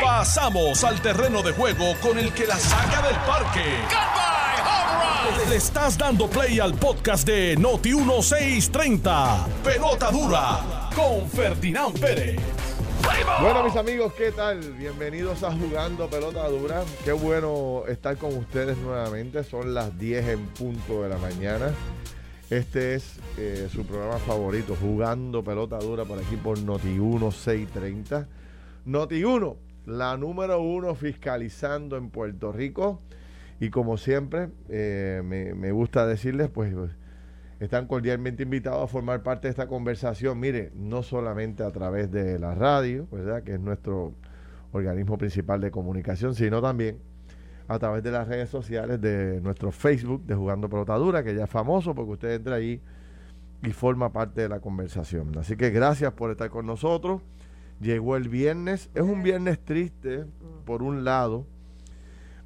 Pasamos al terreno de juego con el que la saca del parque. Le estás dando play al podcast de Noti 1630. Pelota dura con Ferdinand Pérez. Bueno, mis amigos, ¿qué tal? Bienvenidos a Jugando Pelota Dura. Qué bueno estar con ustedes nuevamente. Son las 10 en punto de la mañana. Este es eh, su programa favorito, Jugando Pelota Dura, por aquí por Noti1 630. Noti1, la número uno fiscalizando en Puerto Rico. Y como siempre, eh, me, gusta decirles, pues, están cordialmente invitados a formar parte de esta conversación. Mire, no solamente a través de la radio, ¿verdad? Que es nuestro organismo principal de comunicación, sino también a través de las redes sociales de nuestro Facebook de Jugando Pelotadura, que ya es famoso porque usted entra ahí y forma parte de la conversación. Así que gracias por estar con nosotros. Llegó el viernes. Es un viernes triste, por un lado,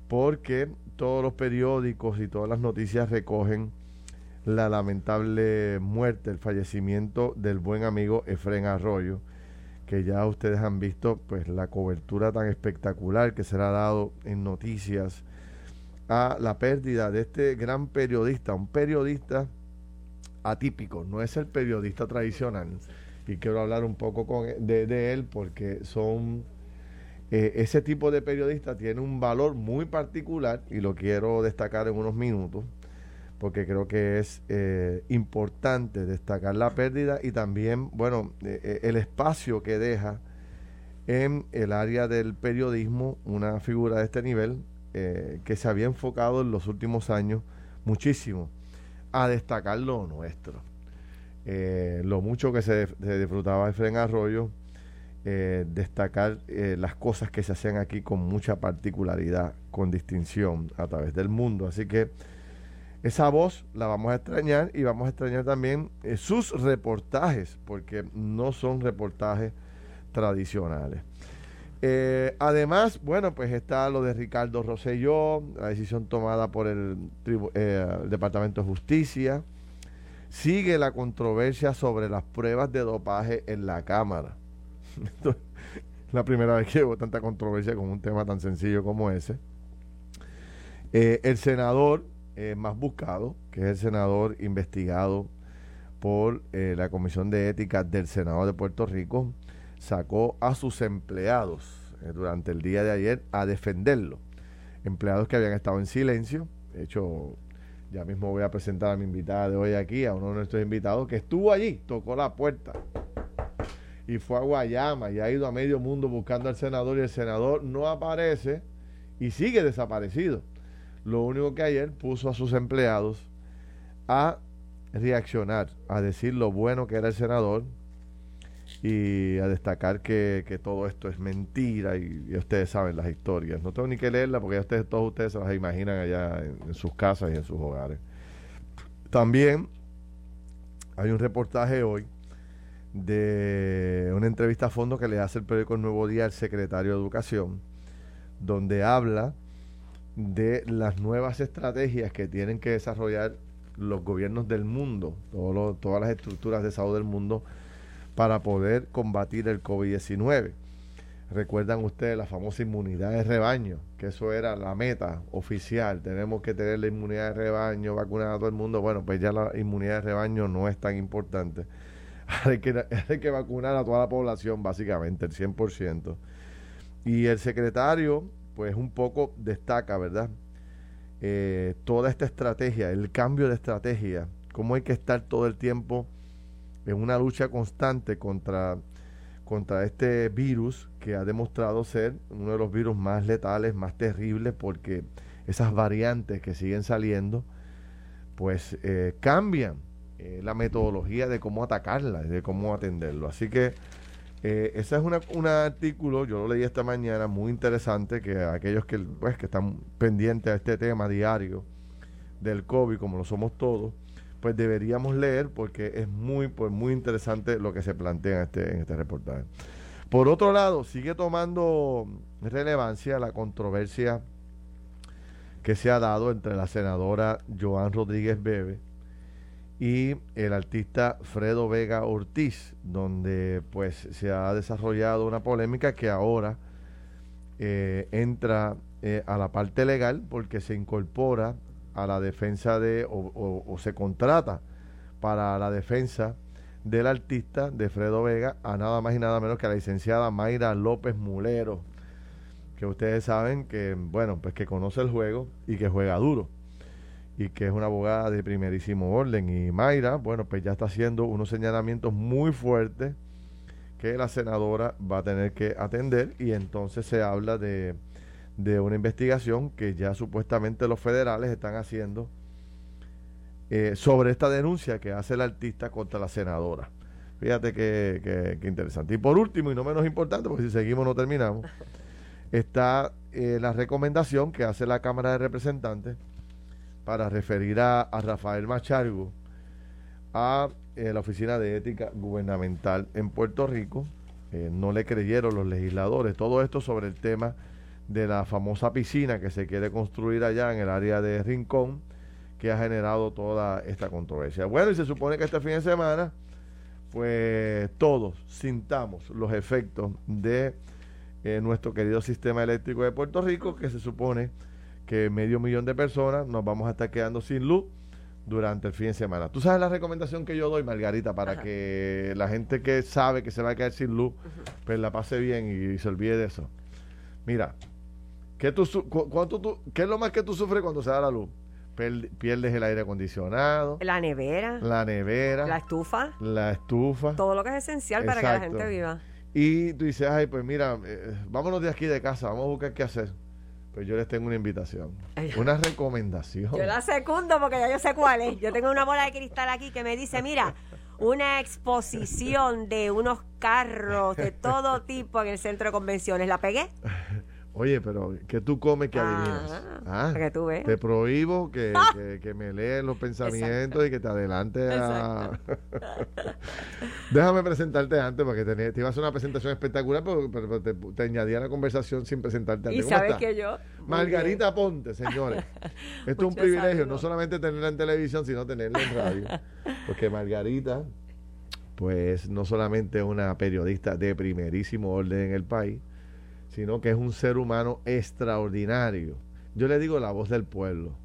porque todos los periódicos y todas las noticias recogen la lamentable muerte, el fallecimiento del buen amigo Efren Arroyo que ya ustedes han visto pues la cobertura tan espectacular que será dado en noticias a la pérdida de este gran periodista, un periodista atípico, no es el periodista tradicional. Y quiero hablar un poco con, de, de él porque son eh, ese tipo de periodista tiene un valor muy particular y lo quiero destacar en unos minutos porque creo que es eh, importante destacar la pérdida y también, bueno, eh, el espacio que deja en el área del periodismo una figura de este nivel que se había enfocado en los últimos años muchísimo a destacar lo nuestro. Lo mucho que se, disfrutaba de Fren Arroyo, destacar las cosas que se hacían aquí con mucha particularidad, con distinción a través del mundo. Así que esa voz la vamos a extrañar y vamos a extrañar también eh, sus reportajes, porque no son reportajes tradicionales. Eh, además, bueno, pues está lo de Ricardo Rosselló, la decisión tomada por el, eh, el Departamento de Justicia. Sigue la controversia sobre las pruebas de dopaje en la Cámara. la primera vez que hubo tanta controversia con un tema tan sencillo como ese. el senador eh, más buscado, que es el senador investigado por eh, la Comisión de Ética del Senado de Puerto Rico, sacó a sus empleados eh, durante el día de ayer a defenderlo. Empleados que habían estado en silencio. De hecho, ya mismo voy a presentar a mi invitada de hoy aquí, a uno de nuestros invitados, que estuvo allí, tocó la puerta y fue a Guayama y ha ido a medio mundo buscando al senador y el senador no aparece y sigue desaparecido. Lo único que ayer puso a sus empleados a reaccionar, a decir lo bueno que era el senador y a destacar que, todo esto es mentira y, ustedes saben las historias. No tengo ni que leerla porque ya ustedes, todos ustedes se las imaginan allá en, sus casas y en sus hogares. También hay un reportaje hoy de una entrevista a fondo que le hace el periódico Nuevo Día al secretario de Educación, donde habla de las nuevas estrategias que tienen que desarrollar los gobiernos del mundo, todas las estructuras de salud del mundo, para poder combatir el COVID-19. Recuerdan ustedes la famosa inmunidad de rebaño, que eso era la meta oficial. Tenemos que tener la inmunidad de rebaño, vacunar a todo el mundo. Bueno, pues ya la inmunidad de rebaño no es tan importante. hay, que, vacunar a toda la población, básicamente, el 100%. Y el secretario pues un poco destaca, ¿verdad? Eh, toda esta estrategia, el cambio de estrategia, cómo hay que estar todo el tiempo en una lucha constante contra, contra este virus que ha demostrado ser uno de los virus más letales, más terribles, porque esas variantes que siguen saliendo, pues eh, cambian eh, la metodología de cómo atacarla, de cómo atenderlo. Así que eh, ese es un artículo, yo lo leí esta mañana, muy interesante, que aquellos que, pues, que están pendientes a este tema diario del COVID, como lo somos todos, pues deberíamos leer porque es muy, pues, muy interesante lo que se plantea en este, en este reportaje. Por otro lado, sigue tomando relevancia la controversia que se ha dado entre la senadora Joan Rodríguez Bebe y el artista Fredo Vega Ortiz, donde pues se ha desarrollado una polémica que ahora eh, entra eh, a la parte legal porque se incorpora a la defensa de, o, se contrata para la defensa del artista de Fredo Vega a nada más y nada menos que a la licenciada Mayra López Mulero, que ustedes saben que, bueno, pues que conoce el juego y que juega duro y que es una abogada de primerísimo orden. Y Mayra, bueno, pues ya está haciendo unos señalamientos muy fuertes que la senadora va a tener que atender y entonces se habla de, de una investigación que ya supuestamente los federales están haciendo eh, sobre esta denuncia que hace el artista contra la senadora. Fíjate qué que, interesante. Y por último, y no menos importante, porque si seguimos no terminamos, está eh, la recomendación que hace la Cámara de Representantes para referir a, Rafael Machargo a eh, la Oficina de Ética Gubernamental en Puerto Rico. No le creyeron los legisladores. Todo esto sobre el tema de la famosa piscina que se quiere construir allá en el área de Rincón, que ha generado toda esta controversia. Bueno, y se supone que este fin de semana, pues todos sintamos los efectos de eh, nuestro querido sistema eléctrico de Puerto Rico, que se supone que medio millón de personas nos vamos a estar quedando sin luz durante el fin de semana. ¿Tú sabes la recomendación que yo doy, Margarita, para que la gente que sabe que se va a quedar sin luz, pues la pase bien y, se olvide de eso? Mira, ¿qué, tú, cuánto tú, ¿qué es lo más que tú sufres cuando se da la luz? Pierdes el aire acondicionado. La nevera. La nevera. La estufa. La estufa. Todo lo que es esencial para que la gente viva. Y tú dices, ay, pues mira, eh, vámonos de aquí de casa, vamos a buscar qué hacer. Pues yo les tengo una invitación, una recomendación. Yo la secundo porque ya yo sé cuál es. Yo tengo una bola de cristal aquí que me dice, mira, una exposición de unos carros de todo tipo en el centro de convenciones. ¿La pegué? Oye, pero que tú comes que adivinas. Ah, que tú ves. Te prohíbo que, que, me lees los pensamientos y que te adelantes a... Déjame presentarte antes porque te, te, iba a hacer una presentación espectacular, pero, te, te, añadía la conversación sin presentarte antes. Y sabes que yo... Margarita Ponte, señores. Esto es un privilegio, no solamente tenerla en televisión, sino tenerla en radio. Porque Margarita, pues no solamente es una periodista de primerísimo orden en el país, sino que es un ser humano extraordinario. Yo le digo la voz del pueblo.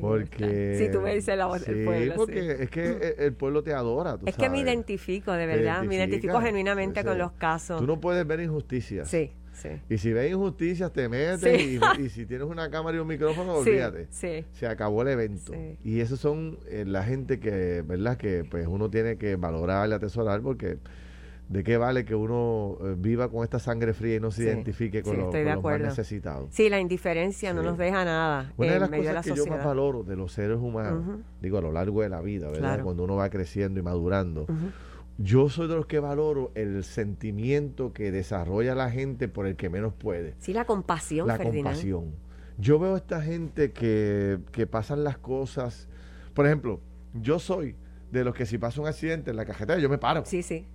Porque. Si tú me dices la voz del pueblo. Porque es que el pueblo te adora. es que me identifico, de verdad. Me identifico genuinamente con los casos. Tú no puedes ver injusticias. Sí. Sí. Y si ves injusticias, te metes. Y, si tienes una cámara y un micrófono, olvídate. Sí, Se acabó el evento. Y esos son eh, la gente que, ¿verdad? Que pues uno tiene que valorar y atesorar porque ¿De qué vale que uno eh, viva con esta sangre fría y no se identifique con, los más necesitados? Sí, la indiferencia no nos deja nada. Una de las cosas que yo más valoro de los seres humanos, digo, a lo largo de la vida, ¿verdad? Cuando uno va creciendo y madurando, yo soy de los que valoro el sentimiento que desarrolla la gente por el que menos puede. Sí, la compasión, La compasión. Yo veo a esta gente que, que pasan las cosas. Por ejemplo, yo soy de los que si pasa un accidente en la cajetera, yo me paro. Sí, sí.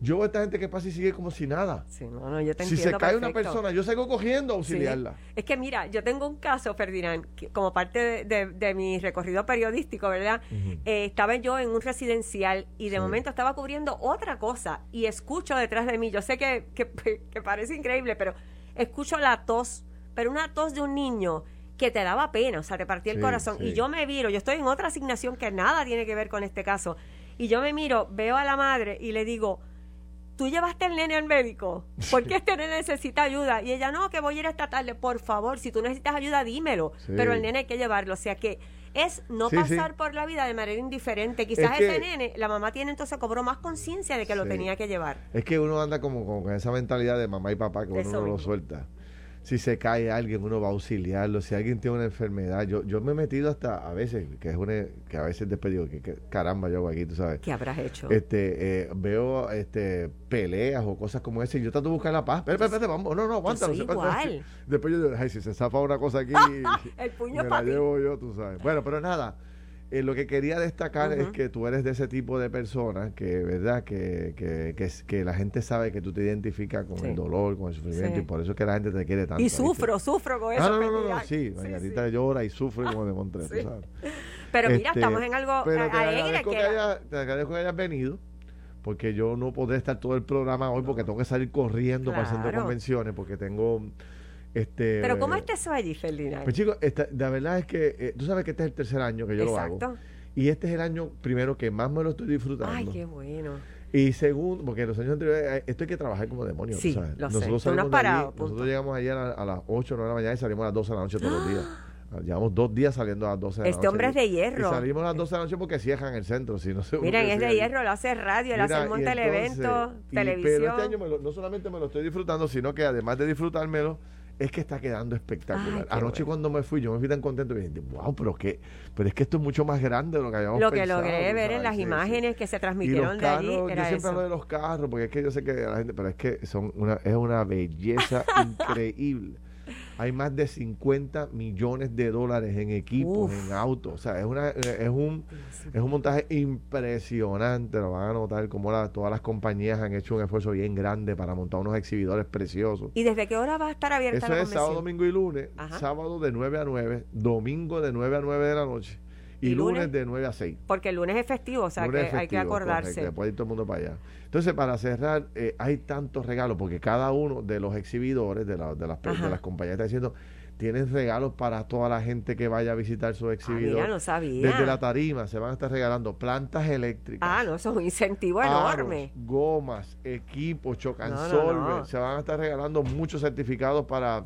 Yo veo a esta gente que pasa y sigue como si nada. Sí, no, no, yo te si se cae una persona, yo salgo cogiendo a auxiliarla. Es que mira, yo tengo un caso, Ferdinand, como parte de, mi recorrido periodístico, ¿verdad? Eh, estaba yo en un residencial y de momento estaba cubriendo otra cosa y escucho detrás de mí, yo sé que, que, parece increíble, pero escucho la tos, pero una tos de un niño que te daba pena, o sea, te partía el corazón. Y yo me viro, yo estoy en otra asignación que nada tiene que ver con este caso. Y yo me miro, veo a la madre y le digo, tú llevaste el nene al médico, porque este nene necesita ayuda. Y ella, no, que voy a ir esta tarde, por favor, si tú necesitas ayuda, dímelo. Pero el nene hay que llevarlo. O sea que es no pasar por la vida de manera indiferente. Quizás ese nene, la mamá tiene entonces cobró más conciencia de que lo tenía que llevar. Es que uno anda como, con esa mentalidad de mamá y papá que uno no lo suelta si se cae alguien, uno va a auxiliarlo. Si alguien tiene una enfermedad, yo, yo me he metido hasta a veces, que es una, que a veces despedido, que, que, caramba yo hago aquí, tú sabes. ¿Qué habrás hecho? Este, eh, veo este peleas o cosas como esa y yo trato de buscar la paz. Espera, vamos, no, no, aguántalo. igual. Después yo digo, ay, si se zafa una cosa aquí, el puño me la llevo yo, tú sabes. Bueno, pero nada. Eh, lo que quería destacar es que tú eres de ese tipo de personas que, ¿verdad? Que, que, que, la gente sabe que tú te identificas con el dolor, con el sufrimiento, y por eso es que la gente te quiere tanto. Y sufro, sufro con eso. no, no, no, sí, Margarita llora y sufre como de Montres, ¿sabes? Pero mira, Este, estamos en algo pero te agradezco Que haya- te agradezco que hayas venido, porque yo no podré estar todo el programa hoy porque tengo que salir corriendo para el centro de Claro. convenciones, porque tengo este. Pero ¿cómo está eso allí, Ferdinand? Pues chicos, esta- la verdad es que eh, tú sabes que este es el tercer año que yo lo hago. Y este es el año primero que más me lo estoy disfrutando. Ay, qué bueno. Y segundo, porque los años anteriores, eh, esto hay que trabajar como demonios. Sí, sabes. lo nosotros salimos allí- parado, punto. nosotros llegamos ayer a, a las 8 o 9 de la mañana y salimos a las 12 de la noche todos los días. Llevamos dos días saliendo a las 12 de la Este noche. hombre es de hierro. Y salimos a las 12 de la noche porque cierran el centro. Si no se Miren, es de hierro, lo hace radio, él hace el monte evento, televisión. Pero este año lo- no solamente me lo estoy disfrutando, sino que además de disfrutármelo, es que está quedando espectacular. Ay, Anoche bueno. cuando me fui, yo me fui tan contento y dije, wow, pero que, pero es que esto es mucho más grande de lo que habíamos Lo que pensado, logré ver en las imágenes que se transmitieron de allí carros, yo era siempre hablo de los carros, porque es que yo sé que la gente, pero es que son una, es una belleza increíble. Hay más de 50 millones de dólares en equipos, Uf. en autos. O sea, es una, es un, es un montaje impresionante. Lo van a notar como la- todas las compañías han hecho un esfuerzo bien grande para montar unos exhibidores preciosos. ¿Y desde qué hora va a estar abierta Eso la es sábado, convención? domingo y lunes. Ajá. Sábado de 9 a 9, domingo de 9 a 9 de la noche y, ¿Y lunes? lunes? de 9 a 6. Porque el lunes es festivo, o sea Lunes que hay que acordarse. correcto, después ir todo el mundo para allá. Entonces, para cerrar, eh, hay tantos regalos, porque cada uno de los exhibidores, de, la- de, las, de las compañías, está diciendo, tienen regalos para toda la gente que vaya a visitar su Ah, exhibidor. mira, no sabía. Desde la tarima se van a estar regalando plantas eléctricas. Ah, no, eso es un incentivo aros, enorme. gomas, equipos. No, no, no. Se van a estar regalando muchos certificados para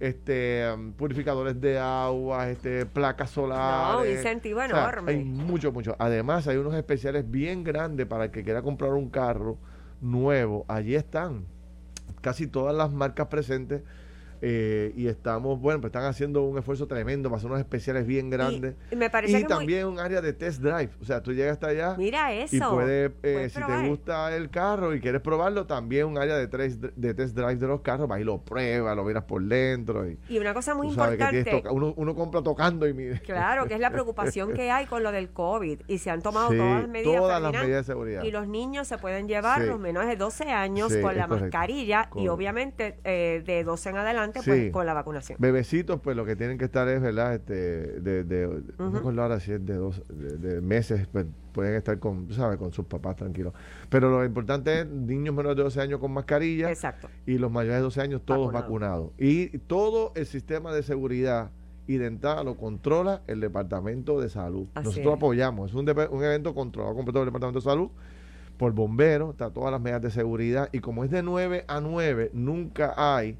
este um, purificadores de agua, este placas solares. No, un incentivo O sea, enorme. hay mucho, mucho. Además, hay unos especiales bien grandes para el que quiera comprar un carro nuevo. Allí están casi todas las marcas presentes. Eh, y estamos, bueno, pues están haciendo un esfuerzo tremendo para hacer unos especiales bien grandes. Y, y me parece Y que muy- también un área de test drive. O sea, tú llegas hasta allá Mira eso. y puedes, eh, Puedes si probar. te gusta el carro y quieres probarlo, también un área de, test de test drive de los carros, vas y lo pruebas, lo miras por dentro. Y, Y una cosa muy importante. uno, uno compra tocando y mire. Claro, que es la preocupación que hay con lo del COVID y se han tomado Sí, todas las medidas. todas las Ferdinand, medidas de seguridad. Y los niños se pueden llevar, Sí. los menores de 12 años, Sí, con la correcto. mascarilla y obviamente eh, de 12 en adelante, Sí. pues con la vacunación. Bebecitos, pues lo que tienen que estar es, ¿verdad? Este, de, de, no Ujú. me acuerdo ahora si es de dos de, de meses, pues pueden estar con, sabes, con sus papás tranquilos. Pero lo importante es niños menores de 12 años con mascarilla. Exacto. y los mayores de 12 años todos Vacunados. vacunados. Y todo el sistema de seguridad y dental lo controla el Departamento de Salud. Así Nosotros es. apoyamos. Es un, evento controlado completo por el Departamento de Salud, por bomberos, está todas las medidas de seguridad. Y como es de 9 a 9, nunca hay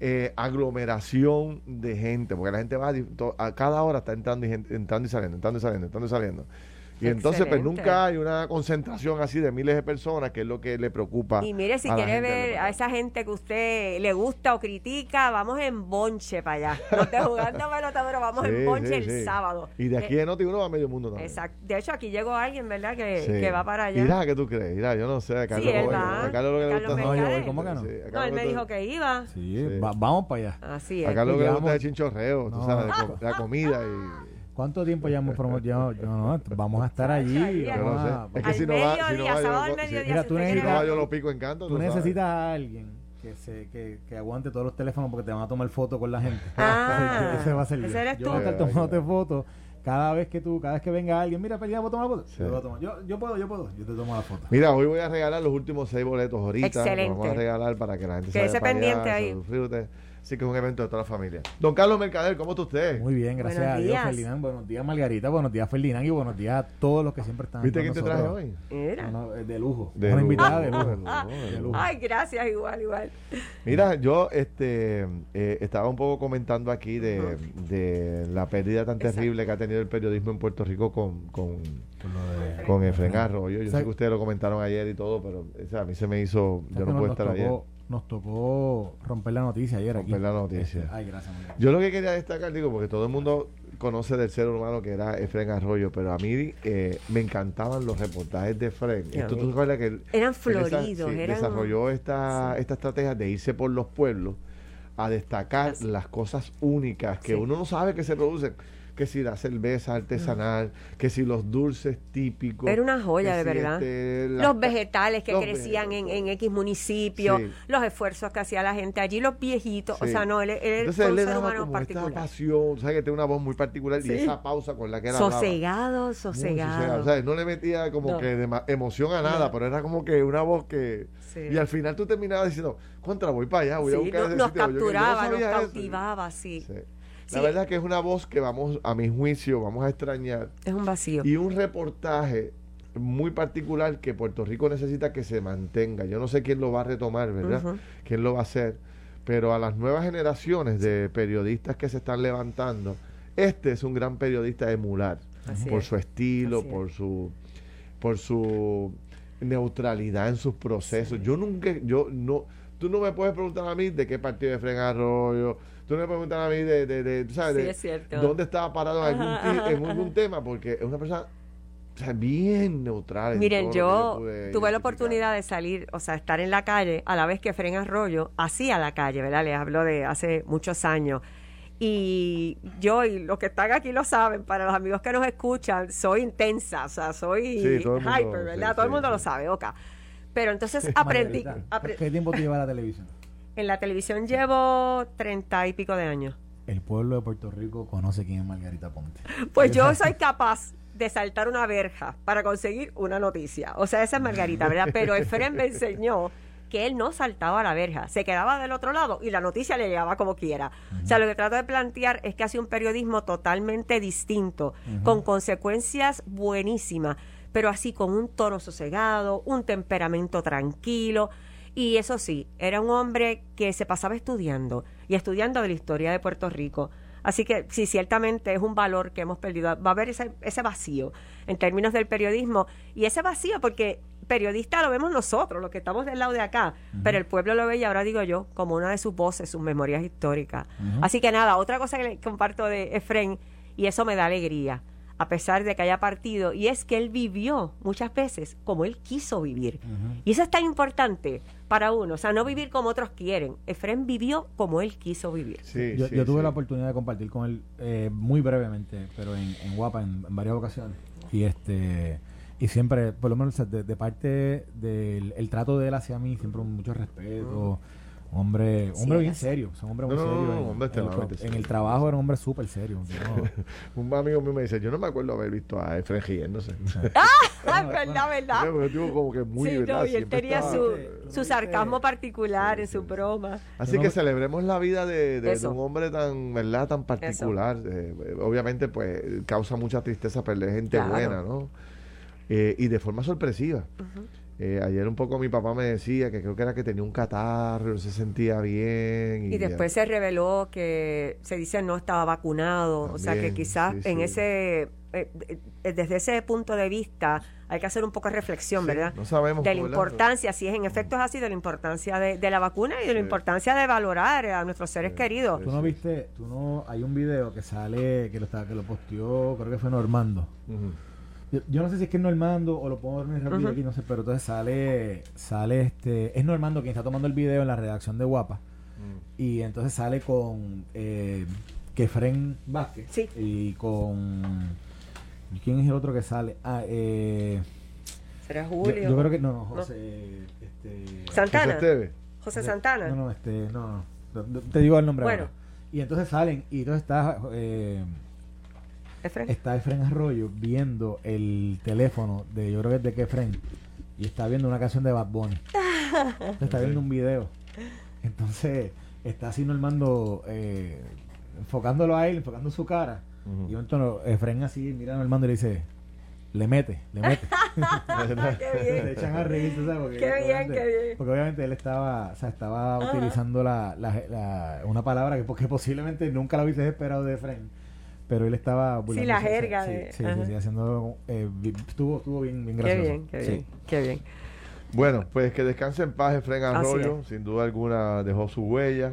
eh, aglomeración de gente, porque la gente va a, cada hora está entrando y, entrando y saliendo, entrando y saliendo, entrando y saliendo. Y entonces, pues nunca hay una concentración así de miles de personas, que es lo que le preocupa. Y mire, si a quiere ver a esa gente que usted le gusta o critica, vamos en bonche para allá. No te jugando pelota, pero vamos en bonche sí, el sí. sábado. Y de aquí Eh, de Noti uno va a medio mundo también. Exacto. De hecho, aquí llegó alguien, ¿verdad? Que, Sí. que va para allá. Mira, ¿qué tú crees? Mira, yo no sé. A Carlos, él lo- va. a Carlos lo que le gusta No, yo voy. ¿cómo que no? Sí, a No, él me dijo que iba. Sí, Sí. va- vamos para allá. Así A es. Carlos lo que le gusta es chinchorreo, tú sabes, de la comida y... ¿Cuánto tiempo ya hemos promovido? Yo, no, vamos a estar allí. Yo vamos no sé. a- Es que si no va, si no va, yo lo pico en canto. Tú necesitas a alguien que, se, que, que aguante todos los teléfonos porque te van a tomar fotos con la gente. Ah, ese va a ser ese eres Yo tú. voy a estar tomándote fotos. Cada vez que tú, cada vez que venga alguien, mira, pelea, ¿puedo tomar la foto? Sí. Yo, voy a tomar. yo, yo puedo, yo puedo. Yo te tomo la foto. Mira, hoy voy a regalar los últimos seis boletos ahorita. los Excelente. Vamos a regalar para que la gente se vaya para pendiente allá, ahí. se. Así que es un evento de toda la familia. Don Carlos Mercader, ¿cómo está usted? Muy bien, gracias Buenos a Dios, días. Ferdinand. Buenos días, Margarita. Buenos días, Ferdinand. Y buenos días a todos los que siempre están ¿Viste quién te traje hoy? No, no, eh, de lujo. De Una lujo, invitada de de lujo. de lujo. Ay, gracias, igual, igual. Mira, yo este eh, estaba un poco comentando aquí de, de la pérdida tan Exacto. terrible que ha tenido el periodismo en Puerto Rico con, con, con Efren Arroyo. Yo sé ¿Sabes? que ustedes lo comentaron ayer y todo, pero o sea, a mí se me hizo, ¿Sabes yo no nos estar ayer. Nos tocó romper la noticia ayer aquí. Romper la noticia. Este, ay, gracias. Yo lo que quería destacar, digo, porque todo el mundo conoce del ser humano que era Efren Arroyo, pero a mí eh, me encantaban los reportajes de Efren. Esto tú recuerdas que Eran floridos, sí, eran... desarrolló esta, Sí. esta estrategia de irse por los pueblos a destacar Así. las cosas únicas que Sí. uno no sabe que se producen. Que si la cerveza artesanal, que si los dulces típicos. Era una joya, de si, verdad. este, los vegetales que los crecían en, en X municipio, Sí. los esfuerzos que hacía la gente allí, los viejitos. O sea, no, él, él Entonces él un le ser daba humano como esta particular. pasión, ¿sabes? Que tiene una voz muy particular Sí. y esa pausa con la que él hablaba. Sosegado, sosegado. O sea, no le metía como No. que dema- emoción a nada, No. pero era como que una voz que... Y al final tú terminabas diciendo, contra, voy para allá, voy a buscar no- ese nos sitio". Yo que yo capturaba, nos cautivaba, sí. Sí. Sí. La verdad que es una voz que vamos, a mi juicio, vamos a extrañar. Es un vacío. Y un reportaje muy particular que Puerto Rico necesita que se mantenga. Yo no sé quién lo va a retomar, ¿verdad? Quién lo va a hacer. Pero a las nuevas generaciones de periodistas que se están levantando, este es un gran periodista a emular. Así por es. su estilo, Así por su por su neutralidad en sus procesos. Yo nunca, yo no, tú no me puedes preguntar a mí de qué partido de Fren Arroyo, tú no me puedes preguntar a mí de, de, de, tú sabes, Sí, de es cierto. dónde estaba parado en algún, en algún tema, porque es una persona o sea, bien neutral. en Miren, yo tuve la oportunidad de salir, o sea, estar en la calle a la vez que Fren Arroyo hacía la calle, ¿verdad? Les hablo de hace muchos años. Y yo y los que están aquí lo saben, para los amigos que nos escuchan, soy intensa, o sea, soy Sí, mundo, hyper, ¿verdad? sí, todo el mundo sí. lo sabe, ok. Pero entonces aprendí, Margarita, apre- ¿Qué tiempo te lleva la televisión? En la televisión llevo treinta y pico de años. El pueblo de Puerto Rico conoce quién es Margarita Ponte. Pues yo soy capaz de saltar una verja para conseguir una noticia. O sea, esa es Margarita, ¿verdad? Pero Efren me enseñó que él no saltaba a la verja, se quedaba del otro lado y la noticia le llegaba como quiera. O sea, lo que trato de plantear es que hace un periodismo totalmente distinto, con consecuencias buenísimas, pero así con un tono sosegado, un temperamento tranquilo. Y eso sí, era un hombre que se pasaba estudiando y estudiando de la historia de Puerto Rico. Así que sí, ciertamente es un valor que hemos perdido. Va a haber ese, ese vacío en términos del periodismo. Y ese vacío, porque periodista lo vemos nosotros, los que estamos del lado de acá, pero el pueblo lo ve y ahora digo yo, como una de sus voces, sus memorias históricas. Así que nada, otra cosa que le comparto de Efren, y eso me da alegría, a pesar de que haya partido, y es que él vivió muchas veces como él quiso vivir. Y eso es tan importante para uno, o sea, no vivir como otros quieren. Efren vivió como él quiso vivir. Sí, yo, sí, yo tuve sí. la oportunidad de compartir con él eh, muy brevemente, pero en, en Guapa en, en varias ocasiones. Y este y siempre, por lo menos de, de parte del el trato de él hacia mí, siempre mucho respeto. Hombre, Sí, hombre bien serio, es un hombre muy No, no, serio. no, en- hombre en, extremadamente el, serio. en el trabajo era un hombre súper serio. ¿no? Un amigo mío me dice, yo no me acuerdo haber visto a Efren riéndose. Ah, verdad, verdad. Porque tipo como que muy, sí, ¿verdad? no, y él tenía estaba- su, eh, su sarcasmo particular Sí, en sí, su broma. Así Yo no que celebremos la vida de, de- de Eso. un hombre tan, ¿verdad? Tan particular. Eh, obviamente, pues, causa mucha tristeza perder gente Claro. buena, ¿no? Eh, y de forma sorpresiva. Eh, ayer un poco mi papá me decía que creo que era que tenía un catarro, no se sentía bien. Y después se reveló que se dice no estaba vacunado, o sea que quizás sí, en sí. ese, eh, eh, desde ese punto de vista hay que hacer un poco de reflexión, Sí, ¿verdad? no sabemos, De la importancia, si es en efecto es así, de la importancia de, de la vacuna y de la importancia de valorar a nuestros seres Sí, queridos. Tú no viste, tú no, hay un video que sale, que lo, está, que lo posteó, creo que fue Normando. Ujú. Yo, yo no sé si es que es Normando o lo puedo ver rápido Ujú. aquí, no sé, pero entonces sale, sale este, es Normando quien está tomando el video en la redacción de Guapa Mm. y entonces sale con eh, Kefren Vázquez Sí. y con ¿y ¿quién es el otro que sale? Ah, eh, ¿Será Julio? yo creo que no, no, José, este, Santana. José Santana. No, no, este, no, no, no, te digo el nombre. Bueno. ahora. Y entonces salen y entonces está eh, Efren. está Efren Arroyo viendo el teléfono de, yo creo que es de Kefren, y está viendo una canción de Bad Bunny. Entonces está viendo un video. Entonces está así Normando, eh, enfocándolo a él, enfocando su cara. Ujú. Y entonces Efren así mira a Normando y le dice, le mete, le mete. Qué bien. le echan a reír, sabes, porque, Qué bien, obviamente- qué bien. porque obviamente él estaba, o sea, estaba Ajá. utilizando la, la- la- una palabra que, porque posiblemente nunca la hubieses esperado de Efren. Pero él estaba burlándose, la jerga Sí, de- sí, sí, sí, haciendo. eh, estuvo, estuvo bien, bien Qué gracioso. bien, qué Sí. bien, qué bien. Bueno, pues que descanse en paz Efren Arroyo. Sin duda alguna dejó su huella.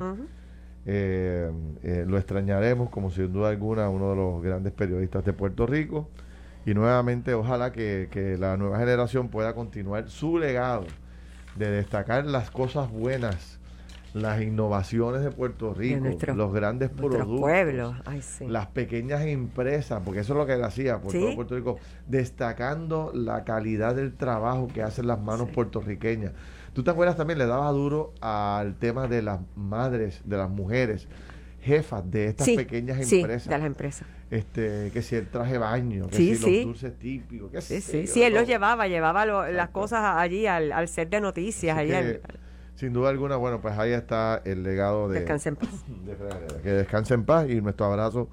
Eh, eh, lo extrañaremos como sin duda alguna uno de los grandes periodistas de Puerto Rico y nuevamente ojalá que, que la nueva generación pueda continuar su legado de destacar las cosas buenas las innovaciones de Puerto Rico, los grandes productos, pueblos, las pequeñas empresas, porque eso es lo que él hacía por todo Puerto Rico, destacando la calidad del trabajo que hacen las manos puertorriqueñas. ¿Tú te acuerdas también? Le daba duro al tema de las madres, de las mujeres jefas de estas pequeñas empresas. de las empresas. Este, que si el traje baño, que si los dulces típicos, que sí, sí, sí, él los llevaba, llevaba las cosas allí al, al set de noticias, allí sin duda alguna, bueno, pues ahí está el legado de... Descanse en paz. que descanse en paz y nuestro abrazo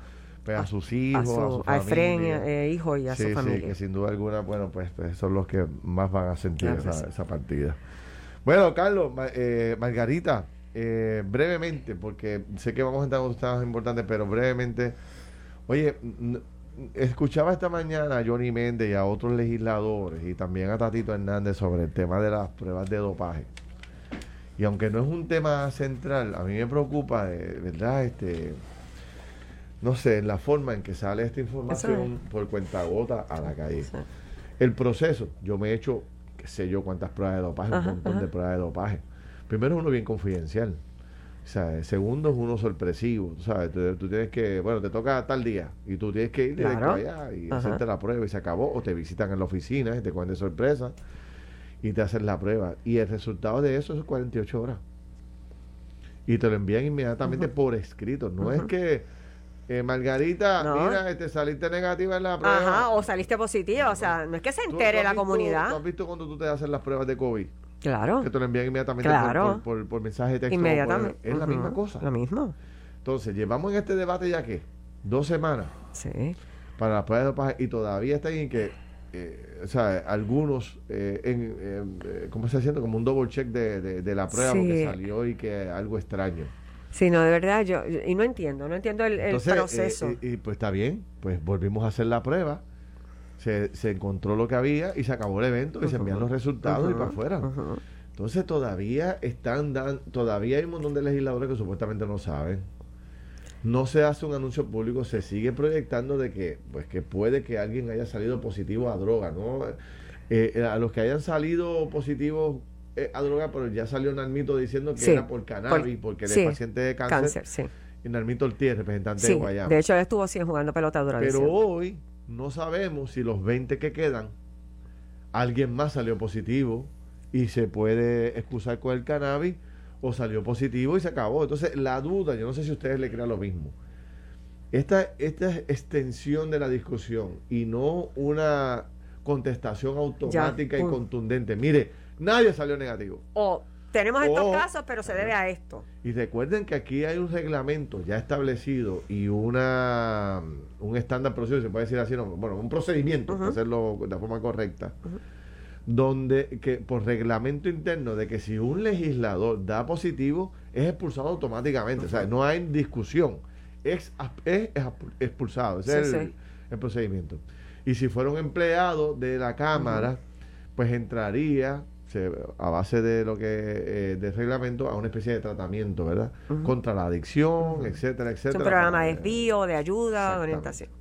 pues, a, sus hijos, a su, familia. Eh, hijo y a su familia. Sí, que sin duda alguna, bueno, pues, pues, son los que más van a sentir esa, partida. Bueno, Carlos, eh, Margarita, eh, brevemente, porque sé que vamos a entrar en temas importantes, pero brevemente, oye, escuchaba esta mañana a Johnny Méndez y a otros legisladores y también a Tatito Hernández sobre el tema de las pruebas de dopaje. Y aunque no es un tema central, a mí me preocupa, ¿verdad? Este, no sé, la forma en que sale esta información por cuenta gota a la calle. El proceso, yo me he hecho, qué sé yo, cuántas pruebas de dopaje, un montón de pruebas de dopaje. Primero es uno bien confidencial. Segundo es uno sorpresivo, ¿sabes? Tú, tienes que, bueno, te toca tal día y tú tienes que ir directo allá y hacerte la prueba y se acabó, o te visitan en la oficina y te cuentan de sorpresa y te hacen la prueba. Y el resultado de eso es 48 horas. Y te lo envían inmediatamente por escrito. No es que, eh, Margarita, mira, este, saliste negativa en la prueba. Ajá, o saliste positiva. O sea, no es que se entere la comunidad. ¿Tú has visto cuando tú te haces las pruebas de COVID? Claro. Que te lo envían inmediatamente por, por, mensaje de texto. Inmediatamente. es la misma cosa. Lo mismo. Entonces, llevamos en este debate ya que dos semanas. Sí. Para la prueba de y todavía está en que eh, o sea, algunos, eh, en, eh, ¿cómo está haciendo? Como un double check de, de, la prueba porque salió y que algo extraño. Sí, no, de verdad, yo, y no entiendo, no entiendo el, proceso. y pues está bien, pues volvimos a hacer la prueba, se, se encontró lo que había y se acabó el evento y se envían los resultados y para afuera. Entonces todavía están dan, todavía hay un montón de legisladores que supuestamente no saben no se hace un anuncio público, se sigue proyectando de que, pues, que puede que alguien haya salido positivo a droga, ¿no? Eh, eh, a los que hayan salido positivos eh, a droga, pero ya salió Narmito diciendo que era por cannabis, porque era paciente de cáncer. sí. Y Narmito Ortiz, representante de Guayama. De hecho, él estuvo así jugando pelota dura. Pero hoy no sabemos si los 20 que quedan, alguien más salió positivo y se puede excusar con el cannabis o salió positivo y se acabó. Entonces, la duda, yo no sé si ustedes le crean lo mismo. Esta, esta extensión de la discusión y no una contestación automática y contundente. Mire, nadie salió negativo. O tenemos estos casos, pero se debe a esto. Y recuerden que aquí hay un reglamento ya establecido y una un estándar procedimiento, se puede decir así, bueno, un procedimiento, para hacerlo de forma correcta donde que por reglamento interno de que si un legislador da positivo es expulsado automáticamente, o sea, no hay discusión, es, es, expulsado, ese es el, procedimiento. Y si fuera un empleado de la Cámara, pues entraría a base de lo que eh, de reglamento a una especie de tratamiento, ¿verdad? Contra la adicción, etcétera, etcétera. un programa de desvío, de ayuda, de orientación.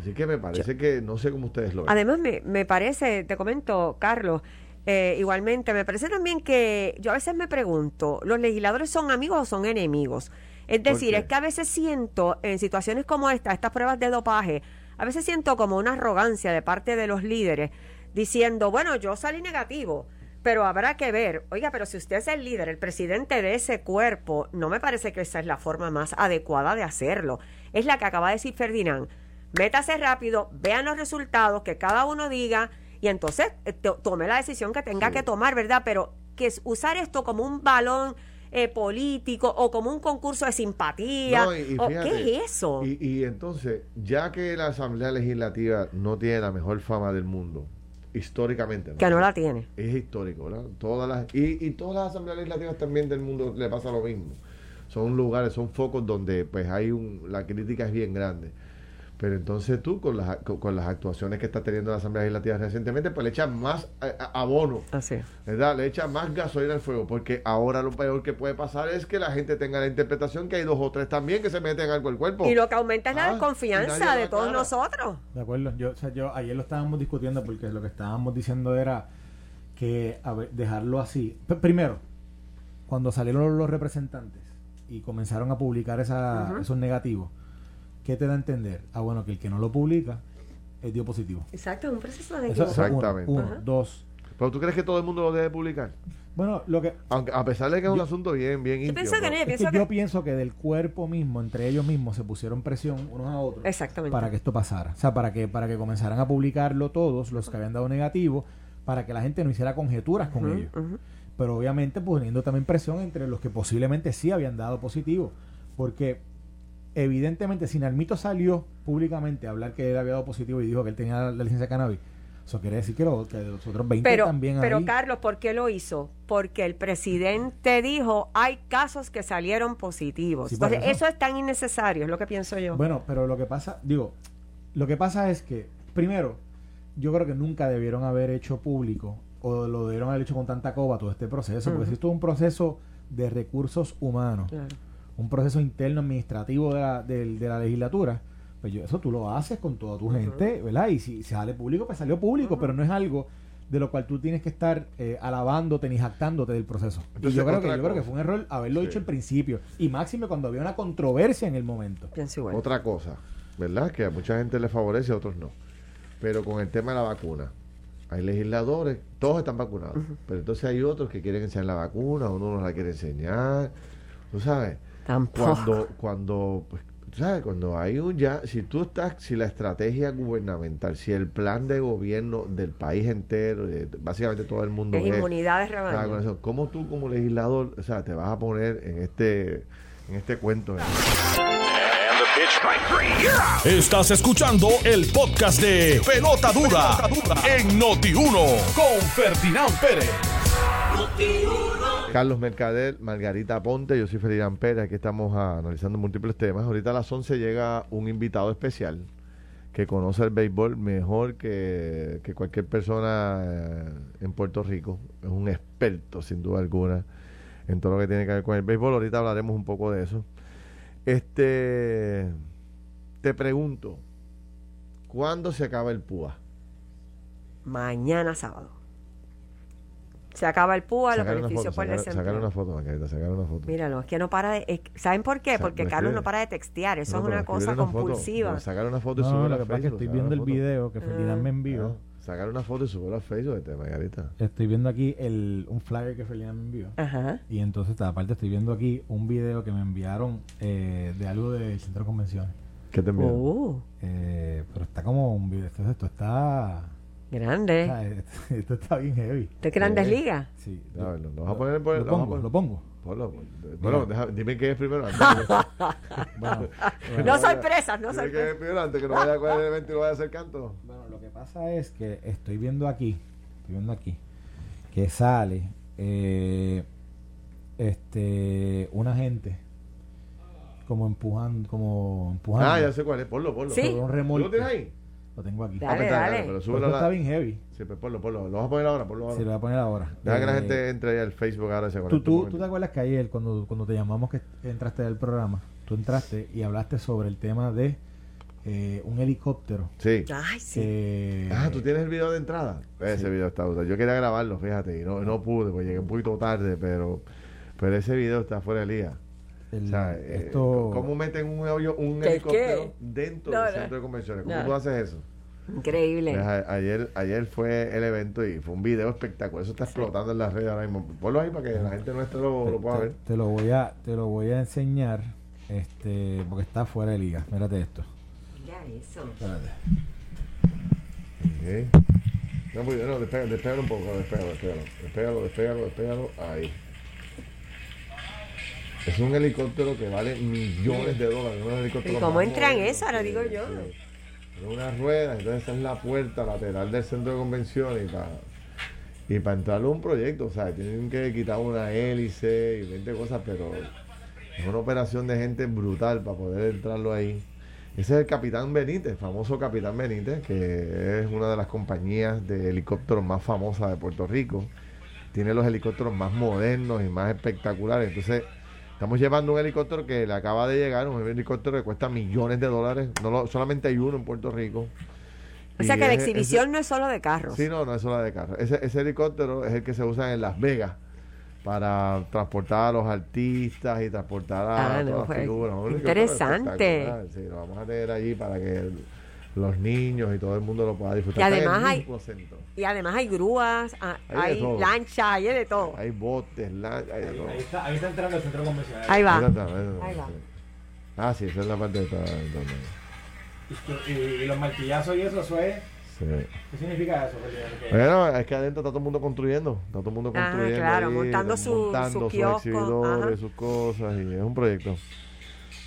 Así que me parece que no sé cómo ustedes lo ven. Además, me, me parece, te comento, Carlos, eh, igualmente, me parece también que yo a veces me pregunto, ¿los legisladores son amigos o son enemigos? Es decir, es que a veces siento, en situaciones como esta, estas pruebas de dopaje, a veces siento como una arrogancia de parte de los líderes diciendo, bueno, yo salí negativo, pero habrá que ver, oiga, pero si usted es el líder, el presidente de ese cuerpo, no me parece que esa es la forma más adecuada de hacerlo. Es la que acaba de decir Ferdinand métase rápido, vean los resultados, que cada uno diga y entonces eh, tome la decisión que tenga que tomar, ¿verdad? Pero que es usar esto como un balón eh, político o como un concurso de simpatía. ¿Qué es eso? Y, entonces, ya que la Asamblea Legislativa no tiene la mejor fama del mundo, históricamente. Que no la tiene. Es histórico, ¿verdad? Todas las, y, y todas las asambleas legislativas también del mundo le pasa lo mismo. Son lugares, son focos donde pues hay un, la crítica es bien grande. Pero entonces tú, con las, con, las actuaciones que está teniendo la Asamblea Legislativa recientemente, pues le echas más abono. Así. ¿Verdad? Le echas más gasolina al fuego. Porque ahora lo peor que puede pasar es que la gente tenga la interpretación que hay dos o tres también que se meten algo al cuerpo. Y lo que aumenta es la ah, desconfianza de todos nosotros. De acuerdo. Yo, o sea, yo ayer lo estábamos discutiendo porque lo que estábamos diciendo era que a ver, dejarlo así. primero, cuando salieron los representantes y comenzaron a publicar esa, esos negativos, ¿qué te da a entender? Ah, bueno, que el que no lo publica es dio positivo. Exacto, es un proceso de Eso- uno. Exactamente. Uno, dos. Pero tú crees que todo el mundo lo debe publicar? Bueno, lo que Aunque, a pesar de que es un Yo- asunto bien, bien Yo íntimo. pienso que pero- no, yo es que pienso yo que... pienso que del cuerpo mismo, entre ellos mismos, se pusieron presión unos a otros Exactamente. para que esto pasara. O sea, para que, para que comenzaran a publicarlo todos los que habían dado negativo, para que la gente no hiciera conjeturas con ellos. Pero obviamente poniendo también presión entre los que posiblemente sí habían dado positivo. Porque evidentemente si Nalmito salió públicamente a hablar que él había dado positivo y dijo que él tenía la, la licencia de cannabis, eso quiere decir que, lo- que los otros 20 Pero, también pero ahí. Carlos, ¿por qué lo hizo? Porque el presidente dijo, hay casos que salieron positivos. Sí, Entonces, eso. eso es tan innecesario, es lo que pienso yo. Bueno, pero lo que pasa, digo, lo que pasa es que, primero, yo creo que nunca debieron haber hecho público o lo debieron haber hecho con tanta coba todo este proceso, porque si esto es un proceso de recursos humanos, Claro. Un proceso interno administrativo de la, del- de la legislatura, pues yo, eso tú lo haces con toda tu gente, ¿verdad? Y si sale público, pues salió público, pero no es algo de lo cual tú tienes que estar eh, alabándote ni jactándote del proceso. y yo creo, que, yo creo que fue un error haberlo Sí. dicho al principio. Y máxime cuando había una controversia en el momento. Igual. Otra cosa, ¿verdad? Que a mucha gente le favorece, a otros no. Pero con el tema de la vacuna, hay legisladores, todos están vacunados, pero entonces hay otros que quieren enseñar la vacuna, uno no la quiere enseñar. Tú sabes, Tampoco. cuando, cuando, pues, sabes, cuando hay un ya, si tú estás, si la estrategia gubernamental, si el plan de gobierno del país entero, de- básicamente todo el mundo es es, inmunidad de rebaño. ¿Cómo tú como legislador, o sea, te vas a poner en este, en este cuento? Estás escuchando el podcast de Pelota Dura, en Noti1 con Ferdinand Pérez. Carlos Mercader, Margarita Ponte, yo soy Ferdinand Pérez, aquí estamos ah, analizando múltiples temas. Ahorita a las 11 llega un invitado especial que conoce el béisbol mejor que, que cualquier persona eh, en Puerto Rico. Es un experto, sin duda alguna, en todo lo que tiene que ver con el béisbol. Ahorita hablaremos un poco de eso. Este, te pregunto, ¿cuándo se acaba el PUA? Mañana sábado. Se acaba el PUA, los Sacar beneficios foto, por sacar, sacar desempleo. una foto, Margarita, sacar una foto. Míralo, es que no para de... es- ¿Saben por qué? Porque Carlos escribe. no para de textear. Eso No, es una cosa una foto, compulsiva. pero sacar una foto y No, lo que pasa es que estoy sacar viendo una el foto. video que Ferdinand me envió. Sacar una foto y subirla a Facebook, este, Margarita. Estoy viendo aquí el, un flyer que Ferdinand me envió. Ajá. Y entonces, aparte, estoy viendo aquí un video que me enviaron eh, de algo del centro de convenciones. ¿Qué te envió? Uh, Eh, pero está como un video. Esto, esto está. Grande. ah, esto, esto está bien heavy. ¿De grandes Eh. ligas? Sí. Lo, lo vas a poner por lo pongo, lo pongo. Ponlo, ponlo. Bueno, deja- dime qué es primero. antes Bueno, No sorpresas, no dime qué es sorpresas. primero antes que no vaya a coger el evento y no vaya a hacer canto. Bueno, lo que pasa es que estoy viendo aquí, estoy viendo aquí, que sale eh, este una gente como empujando, como empujando. Ah, ya sé cuál es. Ponlo, ponlo. Sí. ¿Tú lo tienes ahí? Lo tengo aquí. Dale, Ah, pues, dale. Pero Pero súbelo esto a está la... bien heavy. Sí, pues ponlo, ponlo. Lo vas a poner ahora, ponlo ahora. Sí, lo voy a poner ahora. Deja que la Eh, gente entre ahí al Facebook ahora y se ¿Tú, conecte un tú, tú te acuerdas que ayer cuando, cuando te llamamos que entraste del programa, tú entraste y hablaste sobre el tema de eh, un helicóptero Sí. Ay, sí. que... Ah, ¿tú tienes el video de entrada? Ese Sí. video está brutal. Yo quería grabarlo, fíjate, y no, no pude, pues llegué un poquito tarde, pero, pero ese video está fuera de liga. El- O sea, eh, esto... ¿cómo meten un, avión- un ¿Qué, helicóptero qué? dentro No, del centro de convenciones? ¿Cómo No. tú haces eso? Increíble. Pues, a- ayer, ayer fue el evento y fue un video espectacular. Eso está explotando en las redes ahora mismo. Ponlo ahí para que la gente nuestra lo, te, lo pueda te- ver. te lo voy a te lo voy a enseñar este porque está fuera de liga mírate esto Mira eso. espérate Ok. No, pues, no, despégalo, despégalo un poco, despégalo, despégalo, despégalo, despégalo, despégalo, ahí. Es un helicóptero que vale millones de dólares. un helicóptero ¿Y cómo más entra en eso? Ahora digo yo. sí. Tiene unas ruedas, entonces esa es la puerta lateral del centro de convenciones y para y para entrarle a un proyecto, o sea, tienen que quitar una hélice y 20 cosas, pero es una operación de gente brutal para poder entrarlo ahí. Ese es el Capitán Benítez, famoso Capitán Benítez, que es una de las compañías de helicópteros más famosas de Puerto Rico. Tiene los helicópteros más modernos y más espectaculares. Entonces, estamos llevando un helicóptero que le acaba de llegar, un helicóptero que cuesta millones de dólares. No lo- solamente hay uno en Puerto Rico. O sea que la exhibición ese- no es solo de carros. Sí, no, no es solo de carro. Ese, ese helicóptero es el que se usa en Las Vegas para transportar a los artistas y transportar a Ah, no, todas las pues, figuras. Interesante. Sí, lo vamos a tener allí para que los niños y todo el mundo lo pueda disfrutar. Y además hay-. Y además hay grúas, Hay hay lanchas, hay de todo. Hay botes, la- hay de todo. Ahí está, ahí está entrando el centro convencional. Ahí va. Ahí está, ahí está, Ahí va. sí. Ah, sí, esa es la parte de esta- donde- Y, y los martillazos y eso, eso es. sí. ¿Qué significa eso? Bueno, es que adentro está todo el mundo construyendo, está todo el mundo Ah, construyendo. claro, ahí, montando su- montando su sus exhibidores, ajá. sus cosas, y es un proyecto.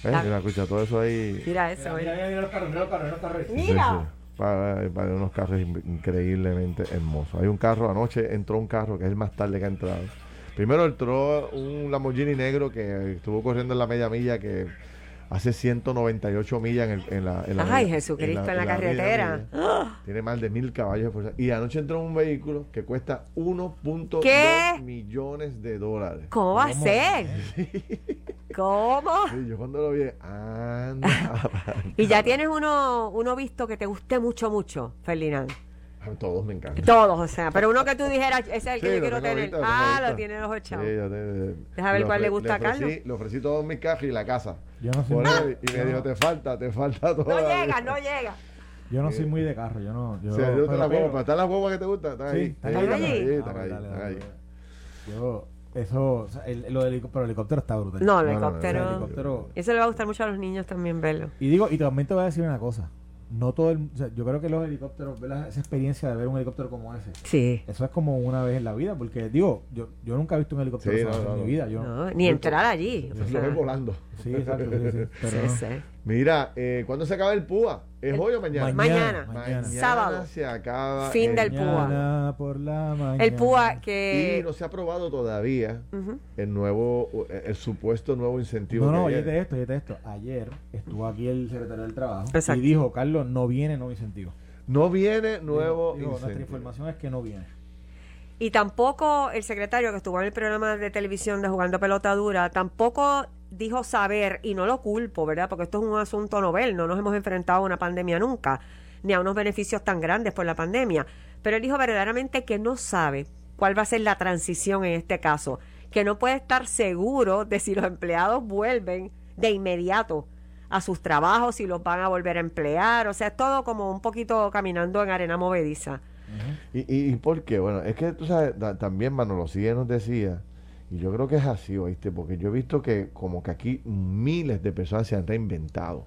¿Eh? Mira, escucha, todo eso ahí. Mira Mira, eso. mira, eh. mira, mira los carros, mira los carros, mira los carros. Sí, Mira. sí. Para, para unos carros in- increíblemente hermosos. Hay un carro, anoche entró un carro que es el más tarde que ha entrado. Primero entró un Lamborghini negro que estuvo corriendo en la media milla que hace 198 millas en, el- en la, en la Ay, Jesucristo, en la carretera. milla. Tiene más de mil caballos de fuerza. Y anoche entró un vehículo que cuesta 1.2 ¿Qué? millones de dólares. ¿Cómo va a ser? ¿Cómo? Sí, yo cuando lo vi, anda. Y ya tienes uno, uno visto que te guste mucho, mucho, Ferdinand. Todos me encantan. Todos, o sea, pero uno que tú dijeras, ese es el que Sí, yo quiero tener. ah, lo tiene los ocho. Sí, Deja ver cuál le gusta a ofrecí- Carlos. Le ofrecí todos mis cajas y la casa. Yo no soy él, y me dijo, te falta, te falta todo. No llega, no llega. yo no soy muy de carro, yo no. Yo, Sí, yo te pero- la están las huevas que te gustan, están Sí, ahí. están ahí. están allí? ahí, Ah, están ahí, están. Yo, eso, o sea, el, lo del pero el helicóptero está brutal. No, el No, no, no, helicóptero. no, El helicóptero. Eso le va a gustar mucho a los niños también verlo. Y digo, y también te voy a decir una cosa. No todo el, o sea, yo creo que los helicópteros, ver la- esa experiencia de ver un helicóptero como ese, Sí. eso es como una vez en la vida, porque digo, yo, yo nunca he visto un helicóptero Sí, solo no, no, en no. mi vida. Yo, No, ni entrar allí. Yo lo veo volando. Sí, exacto, sí, sí, pero sí, no. sí. Mira, eh, ¿cuándo se acaba el PUA? ¿Es hoy o mañana? Mañana. mañana. Sábado. se acaba Fin el del PUA. Mañana por la mañana. El PUA Y que... no se ha aprobado todavía el nuevo, eh, el supuesto nuevo incentivo. No, no, oyete esto, oyete esto. Ayer estuvo aquí el secretario del Trabajo Exacto. y dijo, Carlos, no viene nuevo incentivo. No viene nuevo Dijo, dijo, nuestra información es que no viene. Y tampoco el secretario que estuvo en el programa de televisión de Jugando Pelota Dura, tampoco dijo saber, y no lo culpo, ¿verdad? Porque esto es un asunto novel, no nos hemos enfrentado a una pandemia nunca, ni a unos beneficios tan grandes por la pandemia. Pero él dijo verdaderamente que no sabe cuál va a ser la transición en este caso, que no puede estar seguro de si los empleados vuelven de inmediato a sus trabajos, si los van a volver a emplear, o sea, es todo como un poquito caminando en arena movediza. ¿Y, y, por qué? Bueno, es que tú sabes, ta- también Manolo Sigue nos decía, y yo creo que es así, ¿oíste? Porque yo he visto que como que aquí miles de personas se han reinventado.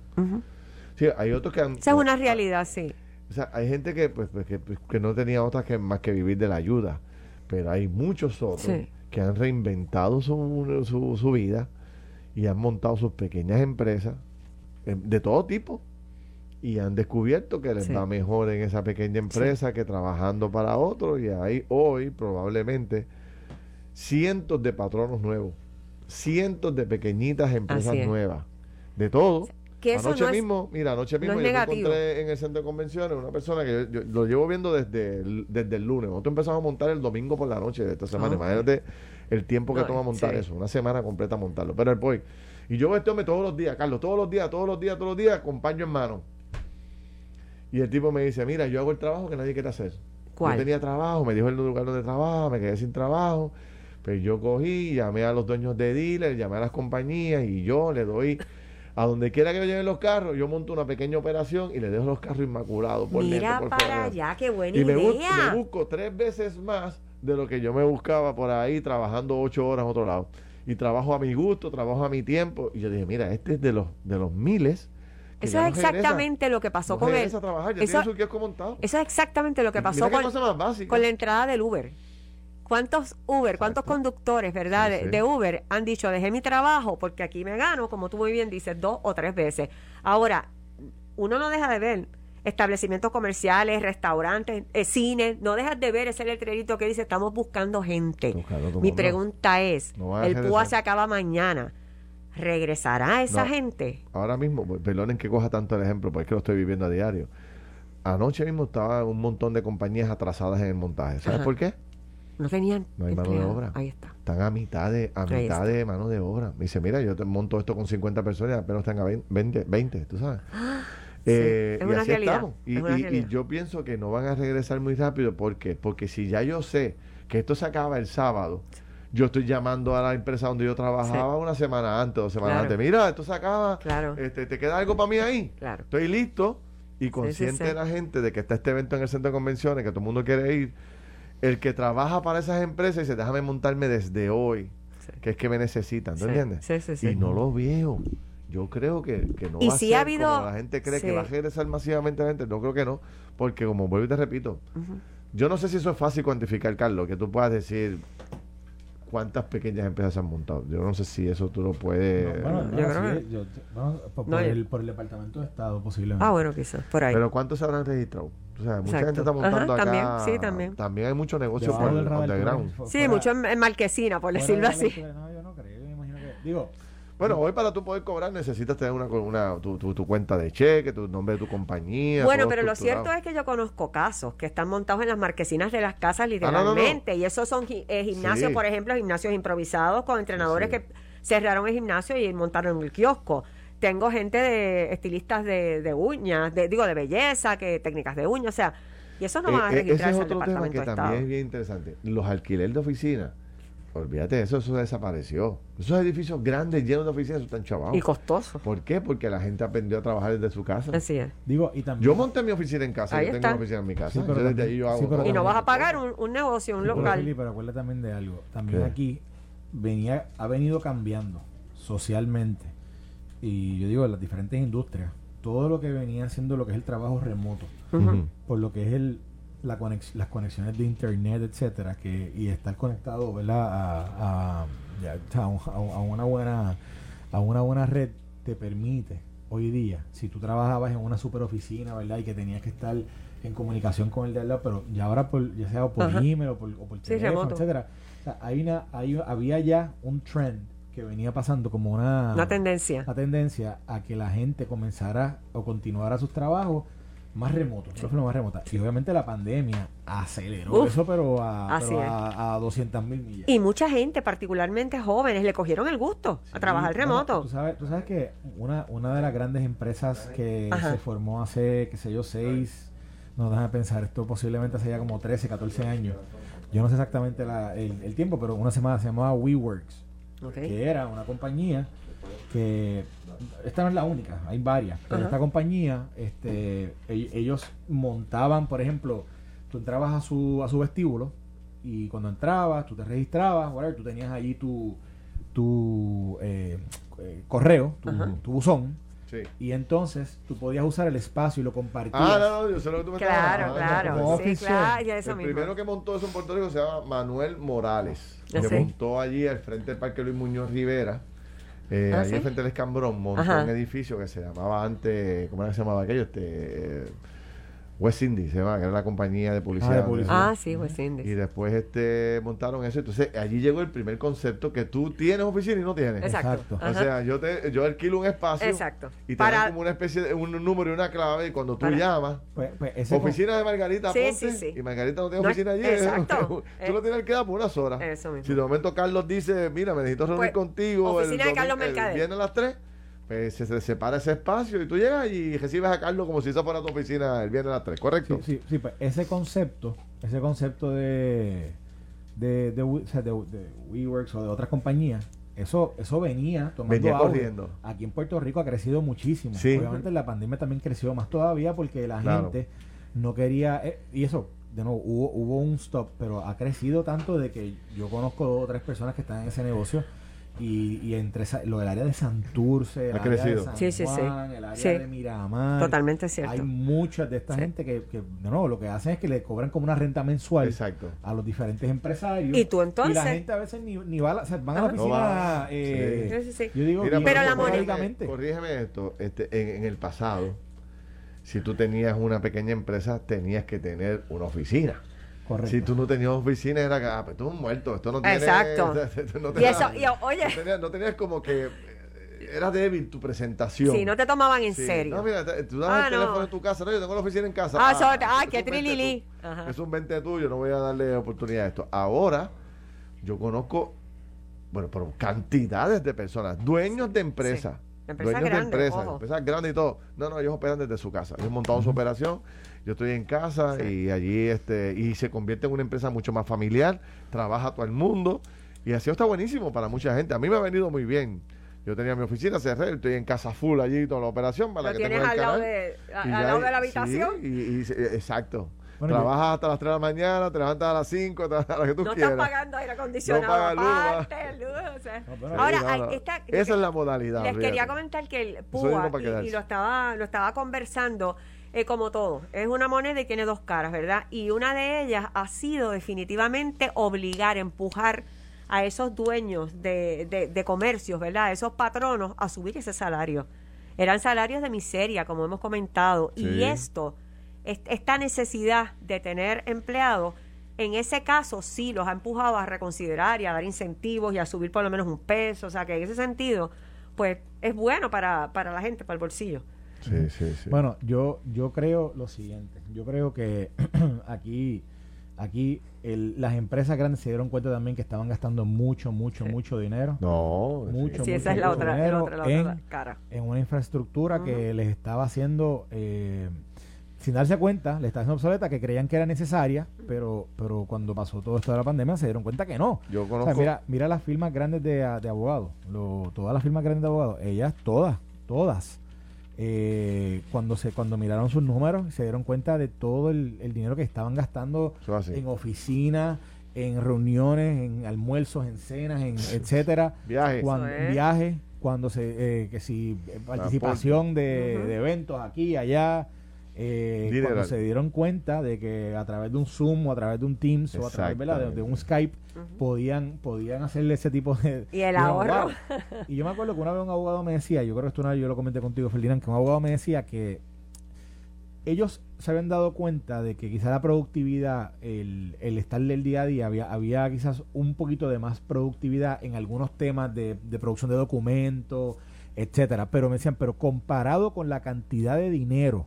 Sí, hay otros que han... Esa es una realidad, sí. O sea, hay gente que, pues, pues, que, pues, que no tenía otra que más que vivir de la ayuda, pero hay muchos otros Sí. que han reinventado su, su, su vida y han montado sus pequeñas empresas eh, de todo tipo y han descubierto que les Sí. va mejor en esa pequeña empresa que trabajando para otro y hay hoy probablemente cientos de patronos nuevos, cientos de pequeñitas empresas nuevas, de todo. Que eso anoche no es- mismo, mira, anoche mismo es yo me encontré en el centro de convenciones una persona que yo, yo lo llevo viendo desde el, desde el lunes. Nosotros empezamos a montar el domingo por la noche de esta semana. Imagínate el tiempo que No, toma montar sí. eso, una semana completa montarlo. Pero el boy, y yo este hombre todos los días, Carlos, todos los días, todos los días, todos los días, con paño en mano. Y el tipo me dice, mira, yo hago el trabajo que nadie quiere hacer. ¿Cuál? Yo tenía trabajo, me dijo el lugar donde trabaja, me quedé sin trabajo. Pero yo cogí, llamé a los dueños de dealer, llamé a las compañías y yo le doy a donde quiera que me lleven los carros, yo monto una pequeña operación y le dejo los carros inmaculados por Mira dentro, por para allá, qué buena Y me, bus- idea. me busco tres veces más de lo que yo me buscaba por ahí trabajando ocho horas en otro lado. Y trabajo a mi gusto, trabajo a mi tiempo. Y yo dije, mira, este es de los, de los miles. que Eso es regresa- exactamente lo que pasó no con él. trabajar, ya Eso, tiene su kiosco montado. eso es exactamente lo que pasó con, básica. con la entrada del Uber. ¿Cuántos Uber, cuántos Exacto. conductores, verdad, Sí, de, sí. de Uber han dicho, dejé mi trabajo porque aquí me gano, como tú muy bien dices, dos o tres veces? Ahora, uno no deja de ver establecimientos comerciales, restaurantes, eh, cines, no dejas de ver ese letrerito que dice, estamos buscando gente. Buscando Mi mundo. pregunta es, No el PUA se acaba mañana, ¿regresará esa No. gente? Ahora mismo, pues, perdonen que coja tanto el ejemplo, porque es que lo estoy viviendo a diario. Anoche mismo estaba un montón de compañías atrasadas en el montaje. ¿Sabes Ajá. por qué? No tenían No hay mano de obra. Ahí está. Están a mitad de a Ahí mitad está. de mano de obra. Me dice, mira, yo te monto esto con 50 personas y apenas están a 20, 20, tú sabes. Eh, es y una así realidad, estamos. Y, es una y- y realidad. yo pienso que no van a regresar muy rápido. ¿Por qué? Porque si ya yo sé que esto se acaba el sábado, Yo estoy llamando a la empresa donde yo trabajaba una semana antes, dos semanas Claro. antes. Mira, esto se acaba. Claro. Este, ¿Te queda algo para mí ahí? Claro. Estoy listo y consciente sí. de la gente de que está este evento en el centro de convenciones, que todo el mundo quiere ir. El que trabaja para esas empresas dice, déjame montarme desde hoy, Sí. que es que me necesitan, ¿tú Sí, entiendes? sí, sí, sí. Y no lo veo. Yo creo que, que no Y va a sí ser ha habido- como la gente cree sí. que va a regresar masivamente la gente. No creo que no, porque como vuelvo y te repito, yo no sé si eso es fácil cuantificar, Carlos, que tú puedas decir cuántas pequeñas empresas se han montado. Yo no sé si eso tú lo puedes... No, bueno, Yo creo sí, que- yo- bueno, por, No, el, por el Departamento de Estado, posiblemente. Ah, bueno, quizás, por ahí. Pero ¿cuántos se habrán registrado? O sea, mucha Exacto. gente está montando Ajá, también, acá. sí, también. También hay mucho negocio Debajo por radar, underground. sí, mucho en, en marquesina, por decirlo así. No, yo no creo, yo me imagino que... Digo, Bueno, hoy para tú poder cobrar necesitas tener una, una tu, tu, tu cuenta de cheque, tu nombre de tu compañía. Bueno, pero lo cierto es que yo conozco casos que están montados en las marquesinas de las casas Ah, no, no, no. literalmente. Y esos son eh, gimnasios, Sí. por ejemplo, gimnasios improvisados con entrenadores sí. que cerraron el gimnasio y montaron el kiosco. Tengo gente de estilistas de, de uñas, de, digo, de belleza, que técnicas de uñas, o sea, y eso no Eh, va a eh, ese es registrarse en el otro tema Departamento que de también Estado. es bien interesante. Los alquileres de oficina. Olvídate de eso, eso desapareció. Esos edificios grandes llenos de oficinas están chavados. Y costoso. ¿Por qué? Porque la gente aprendió a trabajar desde su casa. Así es. digo, y también... Yo monté mi oficina en casa, Ahí yo tengo está. una oficina en mi casa. Sí, pero yo desde ahí yo hago sí, pero. Y no vas a pagar un, un negocio, un Pero, local. Felipe, pero acuérdate también de algo. También ¿Qué? aquí venía, ha venido cambiando socialmente. Y yo digo, en las diferentes industrias, todo lo que venía siendo lo que es el trabajo remoto, por lo que es el la conex- las conexiones de internet, etcétera, que y estar conectado, ¿verdad? A, a, a a un- a una buena a una buena red te permite hoy día, si tú trabajabas en una super oficina, ¿verdad? Y que tenías que estar en comunicación con el de al lado, pero ya ahora por, ya sea por Ajá. email o por, o por teléfono, etcétera. O sea, hay una, hay, había ya un trend que venía pasando como una, Una tendencia. una tendencia a que la gente comenzara o continuara sus trabajos más remotos, de forma más remota. Y obviamente la pandemia aceleró Uf, eso, pero a, pero a, a 200 mil millas. Y mucha gente, particularmente jóvenes, le cogieron el gusto a Sí, trabajar remoto. tú, sabes, tú sabes que una, una de las grandes empresas que Ajá. se formó hace, qué sé yo, seis, no déjame pensar, esto posiblemente hace ya como 13, 14 años. Yo no sé exactamente la- el, el tiempo, pero una semana se llamaba WeWorks, que era una compañía que esta no es la única, hay varias, pero Ajá. esta compañía, este, ell- ellos montaban, por ejemplo, tú entrabas a su, a su vestíbulo y cuando entrabas, tú te registrabas, whatever, tú tenías allí tu, tu eh, eh, correo, tu, buzón, Sí. y entonces tú podías usar el espacio y lo compartías. Ah, no, no, yo sé lo que tú me estás Claro, hablando. claro. Sí, claro, ya eso el mismo. primero que montó eso en Puerto Rico se llama Manuel Morales. Ya que sé. montó allí al frente del Parque Luis Muñoz Rivera. Eh, Ah, allí ¿sí? al frente del Escambrón montó Ajá. un edificio que se llamaba antes, ¿cómo era que se llamaba aquello? Este, eh, West Indies, se llama, que era la compañía de publicidad. de donde- publicidad. Ah, sí, West Indies. Y después este montaron eso. Entonces allí llegó el primer concepto que tú tienes oficina y no tienes. Exacto. O sea, yo te yo alquilo un espacio Exacto. y te Para- dan como una especie de un número y una clave y cuando tú Para- llamas Pues, pues con- Oficina de Margarita Sí, sí, sí. y Margarita no tiene No, oficina allí. exacto. tú lo tienes que dar por unas horas. Eso mismo. Si de momento Carlos dice, mira, me necesito reunir Pues, contigo oficina el, de Carlos Mercader. viernes a las 3, pues se, se separa ese espacio y tú llegas y recibes a Carlos como si esa fuera tu oficina el viernes a las 3, ¿correcto? Sí, sí, sí, pues ese concepto, ese concepto de de, de, We- o sea, de- WeWorks o de otras compañías, eso eso venía tomando Venía corriendo. Aquí en Puerto Rico ha crecido muchísimo. Sí. Obviamente la pandemia también creció más todavía porque la Claro. gente no quería eh, y eso de nuevo hubo hubo un stop, pero ha crecido tanto de que yo conozco dos o tres personas que están en ese negocio. Y, y entre esa- lo del área de Santurce, el Ha área de crecido. San Sí, sí, sí. Juan, el área Sí. de Miramar, Totalmente cierto. hay muchas de esta Sí. gente que, que, de nuevo, lo que hacen es que le cobran como una renta mensual Exacto. a los diferentes empresarios. Y tú entonces- Y la gente a veces ni, ni va a la, o sea, van a la. No oficina. eh, Sí, sí, sí. Yo digo, Mira, Pero la moneda-. Corrígeme esto, este, en, en el pasado, si tú tenías una pequeña empresa, tenías que tener una oficina. Correcto. Si tú no tenías oficina, era que, ah, pues tú eres un muerto, esto no tiene... Exacto. no Y tenía- eso, y, oye, no tenías, no tenías como que... Era débil tu presentación. si no te tomaban en Sí. serio. No, mira, tú dabas Ah, el no. teléfono en tu casa. No, yo tengo la oficina en casa. Ah, eso- es ah, un qué. Ajá. Es un 20 tuyo, no voy a darle oportunidad a esto. Ahora, yo conozco, bueno, pero cantidades de personas, dueños de empresas. Sí. Empresas dueños grandes, de empresas, grandes y todo. No, no, ellos operan desde su casa. Ellos montaron su operación, yo estoy en casa Sí. y allí, este, y se convierte en una empresa mucho más familiar, trabaja todo el mundo Y así está buenísimo para mucha gente. A mí me ha venido muy bien. Yo tenía mi oficina, cerré, estoy en casa full allí toda la operación. Para Lo que tienes al lado, de, al lado de la sí, habitación. y- y- exacto. Bueno, yo- Trabajas hasta las 3 de la mañana, te levantas a las 5, a la que tú no quieras. estás pagando aire acondicionado No pagas luz, luz, o sea. No, pero- Ahora, Sí, no, hay- no. esta- Esa es la modalidad. Les quería comentar que el PUA, y- lo estaba lo estaba conversando, eh, como todo, es una moneda y tiene dos caras, ¿verdad? Y una de ellas ha sido definitivamente obligar, empujar a esos dueños de, de- de comercios, ¿verdad? A esos patronos a subir ese salario. Eran salarios de miseria, como hemos comentado. Sí. Y esto, est- esta necesidad de tener empleados, en ese caso sí los ha empujado a reconsiderar y a dar incentivos y a subir por lo menos un peso. O sea que en ese sentido, pues es bueno para, para la gente, para el bolsillo. Sí, sí, sí. Bueno, yo, yo creo lo siguiente. Yo creo que aquí, aquí el- las empresas grandes se dieron cuenta también que estaban gastando mucho, mucho, Sí. mucho dinero no, Mucho, Sí, mucho, esa es la mucho otra, la dinero otra, la otra en- cara. en una infraestructura que les estaba haciendo, eh, sin darse cuenta, le estaba haciendo obsoleta, que creían que era necesaria, pero, pero cuando pasó todo esto de la pandemia se dieron cuenta que no. Yo O conozco. sea, mira, mira las firmas grandes de, de abogados, lo- todas las firmas grandes de abogados, ellas todas, todas, eh, cuando se cuando miraron sus números se dieron cuenta de todo el, el dinero que estaban gastando en oficinas, en reuniones, en almuerzos, en cenas, en etcétera, Viajes. cuando, Eso es. viajes, cuando se eh, que si eh, participación de eventos aquí allá eh, cuando se dieron cuenta de que a través de un Zoom o a través de un Teams o a través de, de un Skype podían podían hacerle ese tipo de Y el ahorro. y yo me acuerdo que una vez un abogado me decía yo creo que esto una vez yo lo comenté contigo Ferdinand que un abogado me decía que ellos se habían dado cuenta de que quizá la productividad, el, el estar del día a día, había, había quizás un poquito de más productividad en algunos temas de, de producción de documentos, etcétera. Pero me decían, pero comparado con la cantidad de dinero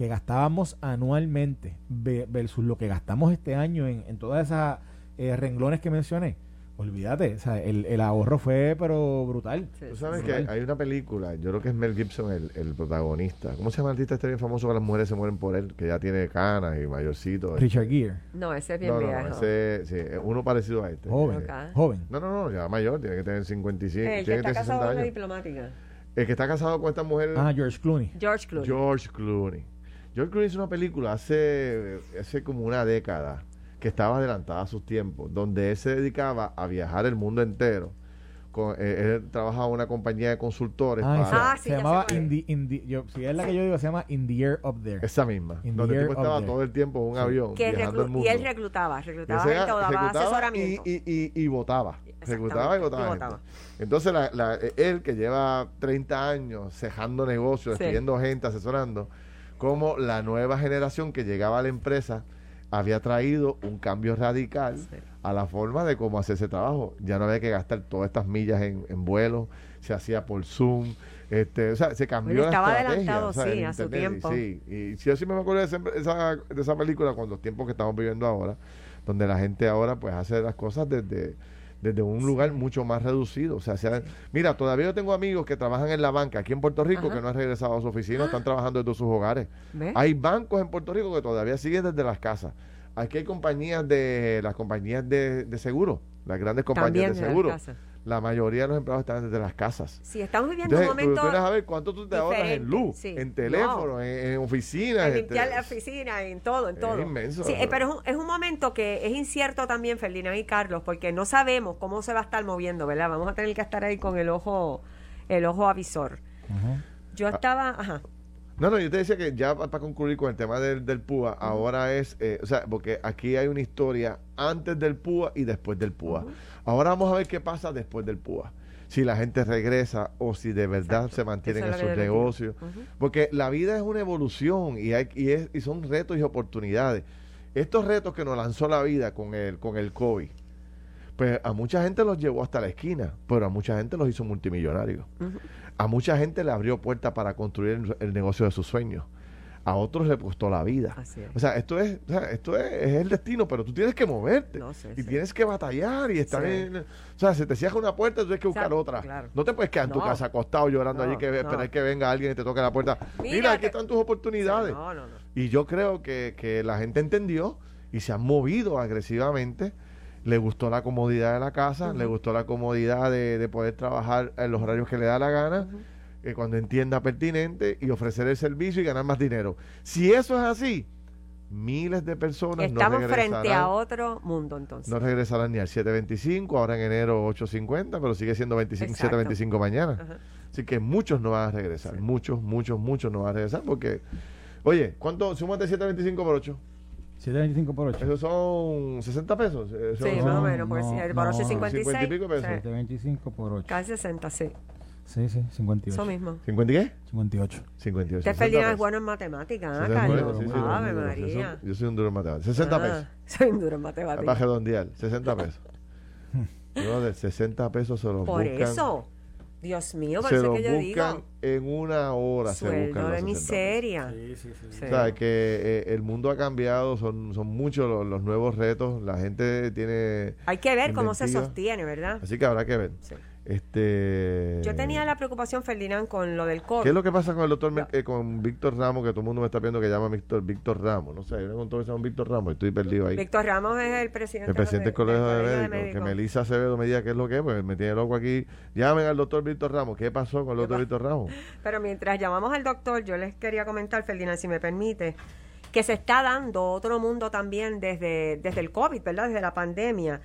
que gastábamos anualmente ve- versus lo que gastamos este año en, en todas esas eh, renglones que mencioné, olvídate, o sea, el, el ahorro fue pero brutal. Sí, Tú sabes que hay una película, yo creo que es Mel Gibson el, el protagonista. ¿Cómo se llama el artista este bien famoso que las mujeres se mueren por él? Que ya tiene canas y mayorcito. Richard Gere, No, ese es bien No, no, viejo. ese, sí, uno parecido a este. joven, Ok. joven. No, no, no, ya mayor, tiene que tener 55, el que tiene que está tener 60 casado con una años. diplomática. El que está casado con esta mujer, Ah, George Clooney. George Clooney. George Clooney. George Clooney hizo una película hace, hace como una década que estaba adelantada a sus tiempos, donde él se dedicaba a viajar el mundo entero. Con, eh, él trabajaba en una compañía de consultores Ah, para Ah, sí, se llamaba In the, in the- yo, si es la que yo digo, se llama In the Air Up There. esa misma, In donde el tipo estaba There. todo el tiempo en un Sí. avión Que viajando el mundo. y él reclutaba, reclutaba Ese gente o daba ejecutaba asesoramiento. Y, y, y, y votaba. Reclutaba y y votaba. Entonces, la, la- él que lleva 30 años cejando negocios, Sí. despidiendo gente, asesorando, como la nueva generación que llegaba a la empresa había traído un cambio radical Sí. a la forma de cómo hacer ese trabajo. Ya no había que gastar todas estas millas en, en vuelo, se hacía por Zoom. Este, o sea, se cambió la estaba estrategia. adelantado, o sea, sí, a su tiempo. Sí, y si yo sí me acuerdo de esa, esa- de esa película con los tiempos que estamos viviendo ahora, donde la gente ahora pues hace las cosas desde, desde un lugar mucho más reducido. O sea, mira, todavía yo tengo amigos que trabajan en la banca aquí en Puerto Rico Ajá. que no han regresado a su oficina, están trabajando desde sus hogares. Hay bancos en Puerto Rico que todavía siguen desde las casas. Aquí hay compañías de las compañías de, de seguro, las grandes compañías También de seguro. La mayoría de los empleados están desde las casas. Sí, estamos viviendo Entonces, un tú momento vienes a ver cuánto tú te ahorras en luz, sí. en teléfono, en, en oficinas. en este, limpiar la oficina, en todo, en Es todo. inmenso, Sí, ¿no? eh, pero es un, es un momento que es incierto también, Ferdinand y Carlos, porque no sabemos cómo se va a estar moviendo, ¿verdad? Vamos a tener que estar ahí con el ojo, el ojo avisor. Ajá. Yo Ah. estaba, ajá, No, no, yo te decía que ya para concluir con el tema del, del PUA, ahora es, eh, o sea, porque aquí hay una historia antes del PUA y después del PUA. Ahora vamos a ver qué pasa después del PUA. Si la gente regresa o si de verdad Exacto. se mantienen en sus negocios. Porque la vida es una evolución y, hay, y, es- y son retos y oportunidades. Estos retos que nos lanzó la vida con el, con el COVID, pues a mucha gente los llevó hasta la esquina, pero a mucha gente los hizo multimillonarios. A mucha gente le abrió puertas para construir el, el negocio de sus sueños. A otros le costó la vida. Así es. O sea, esto es, o sea, esto es, es el destino, pero tú tienes que moverte. No sé, y sí. tienes que batallar y estar Sí. en... O sea, se te cierra una puerta, tú tienes que buscar Exacto, otra. claro. No te puedes quedar en tu No. casa acostado llorando No, allí que esperar que venga alguien y te toque la puerta. Mira, Mira aquí están tus oportunidades. Y yo creo que, que la gente entendió y se han movido agresivamente le gustó la comodidad de la casa, le gustó la comodidad de, de poder trabajar en los horarios que le da la gana, eh, cuando entienda pertinente y ofrecer el servicio y ganar más dinero. Si eso es así, miles de personas Estamos no frente a otro mundo entonces. no regresarán ni al 725, ahora en enero 850, pero sigue siendo 25, Exacto. 725 mañana. Así que muchos no van a regresar, muchos, muchos, muchos no van a regresar porque, oye, ¿cuánto? Súmate 725 por 8. 725 por 8. Eso son 60 pesos. Eso Sí, son más o no, menos, por, no, si- por no, 8.56. 50 y pico pesos. sí, 725 por 8. Casi 60, sí. Sí, sí, 58. Eso mismo. ¿50 y qué? 58. 58. Usted 60 Ferdinand es bueno en matemáticas, ¿ah, 60 Carlos? sí, sí, Ave yo soy- María. Yo soy un duro en matemáticas. 60 Ah, pesos. Soy un duro en Para matemáticas. redondear, 60 pesos. Yo de 60 pesos se los Por buscan. eso. Dios mío, por se es que yo buscan digo. en una hora. se buscan Sueldo de 60 pesos. miseria. Sí, sí, sí. Sí. O sea, que eh, el mundo ha cambiado, son, son muchos los, los nuevos retos, la gente tiene... Hay que ver cómo se sostiene, ¿verdad? Así que habrá que ver. Sí. Este, Yo tenía la preocupación, Ferdinand, con lo del COVID. ¿Qué es lo que pasa con el doctor, eh, con Víctor Ramos, que todo el mundo me está pidiendo que llama Víctor, Víctor Ramos? No sé, yo contó que se llama Víctor Ramos, estoy perdido ahí. Víctor Ramos es el presidente, el presidente del Colegio de Médicos, que me Melissa Acevedo me diga qué es lo que es, pues me tiene loco aquí. Llamen al doctor Víctor Ramos. ¿Qué pasó con el ¿Qué doctor Víctor Ramos? Pero mientras llamamos al doctor, yo les quería comentar, Ferdinand, si me permite, que se está dando otro mundo también desde, desde el COVID, ¿verdad? Desde la pandemia.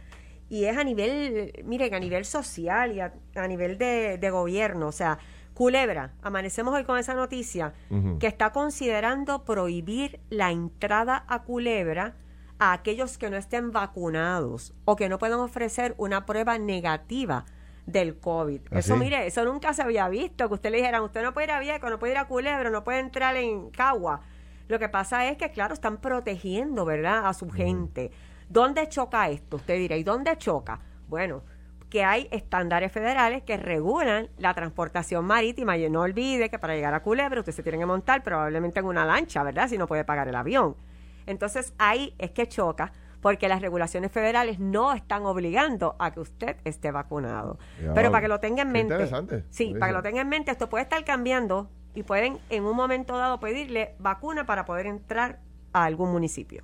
Y es a nivel, miren, a nivel social y a, a nivel de, de gobierno. O sea, Culebra, amanecemos hoy con esa noticia, que está considerando prohibir la entrada a Culebra a aquellos que no estén vacunados o que no puedan ofrecer una prueba negativa del COVID. ¿Ah, Eso, sí? mire, eso nunca se había visto, que usted le dijera, usted no puede ir a Vieques, no puede ir a Culebra, no puede entrar en Cagua. Lo que pasa es que, claro, están protegiendo, ¿verdad?, a su gente. ¿Dónde choca esto? Usted dirá, ¿y dónde choca? Bueno, que hay estándares federales que regulan la transportación marítima. Y no olvide que para llegar a Culebra usted se tiene que montar probablemente en una lancha, ¿verdad? Si no puede pagar el avión. Entonces ahí es que choca porque las regulaciones federales no están obligando a que usted esté vacunado. Ya, Pero para que lo tenga en mente. interesante. Sí, para que lo tenga en mente, esto puede estar cambiando y pueden en un momento dado pedirle vacuna para poder entrar a algún municipio.